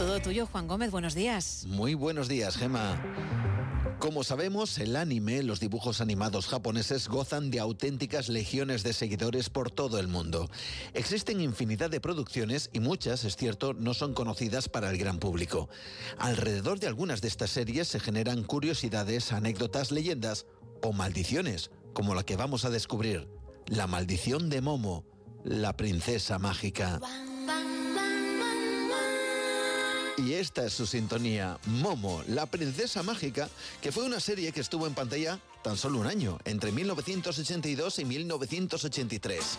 Todo tuyo, Juan Gómez, buenos días. Muy buenos días, Gema. Como sabemos, el anime, los dibujos animados japoneses gozan de auténticas legiones de seguidores por todo el mundo. Existen infinidad de producciones y muchas, es cierto, no son conocidas para el gran público. Alrededor de algunas de estas series se generan curiosidades, anécdotas, leyendas o maldiciones, como la que vamos a descubrir, la maldición de Momo, la princesa mágica. Y esta es su sintonía, Momo, la princesa mágica, que fue una serie que estuvo en pantalla tan solo un año, entre 1982 y 1983.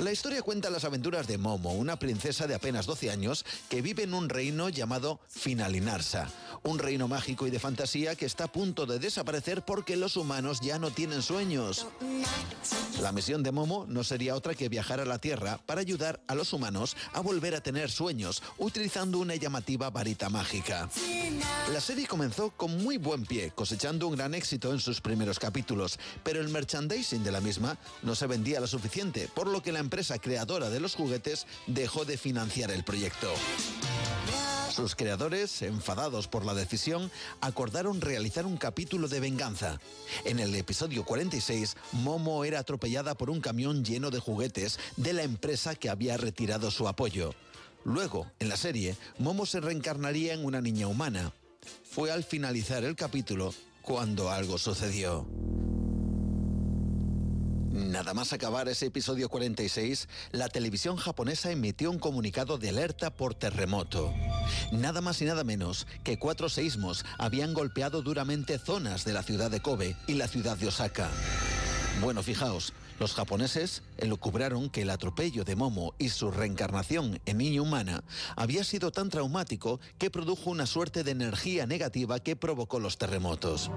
La historia cuenta las aventuras de Momo, una princesa de apenas 12 años que vive en un reino llamado Finalinarsa, un reino mágico y de fantasía que está a punto de desaparecer porque los humanos ya no tienen sueños. La misión de Momo no sería otra que viajar a la Tierra para ayudar a los humanos a volver a tener sueños, utilizando una llamativa varita mágica. La serie comenzó con muy buen pie, cosechando un gran éxito en sus primeros capítulos, pero el merchandising de la misma no se vendía lo suficiente, por lo que la empresa creadora de los juguetes dejó de financiar el proyecto. Sus creadores, enfadados por la decisión, acordaron realizar un capítulo de venganza. En el episodio 46, Momo era atropellada por un camión lleno de juguetes de la empresa que había retirado su apoyo. Luego, en la serie, Momo se reencarnaría en una niña humana. Fue al finalizar el capítulo cuando algo sucedió. Nada más acabar ese episodio 46, la televisión japonesa emitió un comunicado de alerta por terremoto. Nada más y nada menos que cuatro seísmos habían golpeado duramente zonas de la ciudad de Kobe y la ciudad de Osaka. Bueno, fijaos, los japoneses elucubraron que el atropello de Momo y su reencarnación en niña humana había sido tan traumático que produjo una suerte de energía negativa que provocó los terremotos.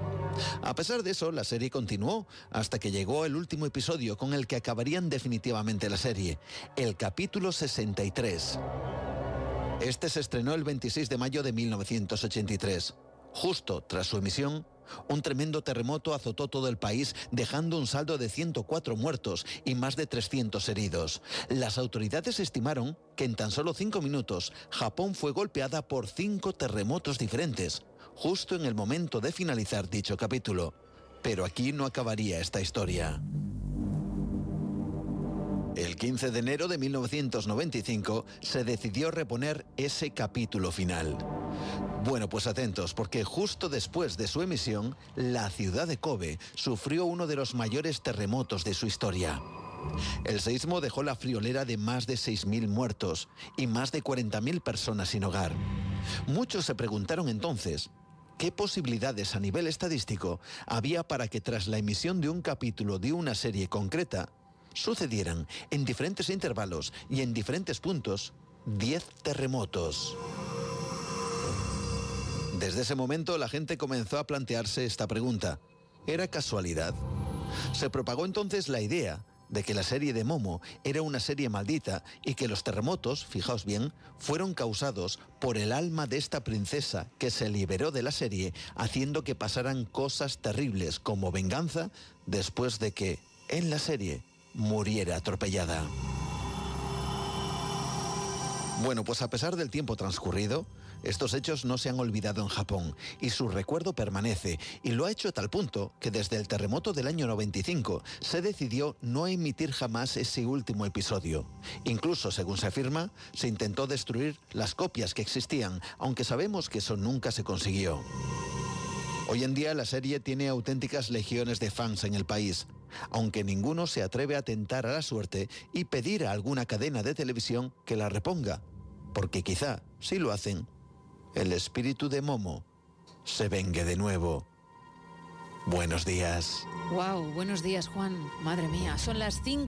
A pesar de eso, la serie continuó hasta que llegó el último episodio con el que acabarían definitivamente la serie, el capítulo 63. Este se estrenó el 26 de mayo de 1983. Justo tras su emisión, un tremendo terremoto azotó todo el país, dejando un saldo de 104 muertos y más de 300 heridos. Las autoridades estimaron que en tan solo cinco minutos Japón fue golpeada por cinco terremotos diferentes, justo en el momento de finalizar dicho capítulo. Pero aquí no acabaría esta historia. El 15 de enero de 1995 se decidió reponer ese capítulo final. Bueno, pues atentos, porque justo después de su emisión, la ciudad de Kobe sufrió uno de los mayores terremotos de su historia. El seísmo dejó la friolera de más de 6.000 muertos y más de 40.000 personas sin hogar. Muchos se preguntaron entonces, ¿qué posibilidades a nivel estadístico había para que tras la emisión de un capítulo de una serie concreta, sucedieran en diferentes intervalos y en diferentes puntos 10 terremotos? Desde ese momento la gente comenzó a plantearse esta pregunta. ¿Era casualidad? Se propagó entonces la idea de que la serie de Momo era una serie maldita y que los terremotos, fijaos bien, fueron causados por el alma de esta princesa que se liberó de la serie haciendo que pasaran cosas terribles como venganza después de que, en la serie, muriera atropellada. Bueno, pues a pesar del tiempo transcurrido, estos hechos no se han olvidado en Japón y su recuerdo permanece y lo ha hecho a tal punto que desde el terremoto del año 95 se decidió no emitir jamás ese último episodio. Incluso, según se afirma, se intentó destruir las copias que existían, aunque sabemos que eso nunca se consiguió. Hoy en día la serie tiene auténticas legiones de fans en el país, aunque ninguno se atreve a tentar a la suerte y pedir a alguna cadena de televisión que la reponga, porque quizá, si lo hacen, el espíritu de Momo se vengue de nuevo. Buenos días. Wow, buenos días, Juan. Madre mía, son las 5.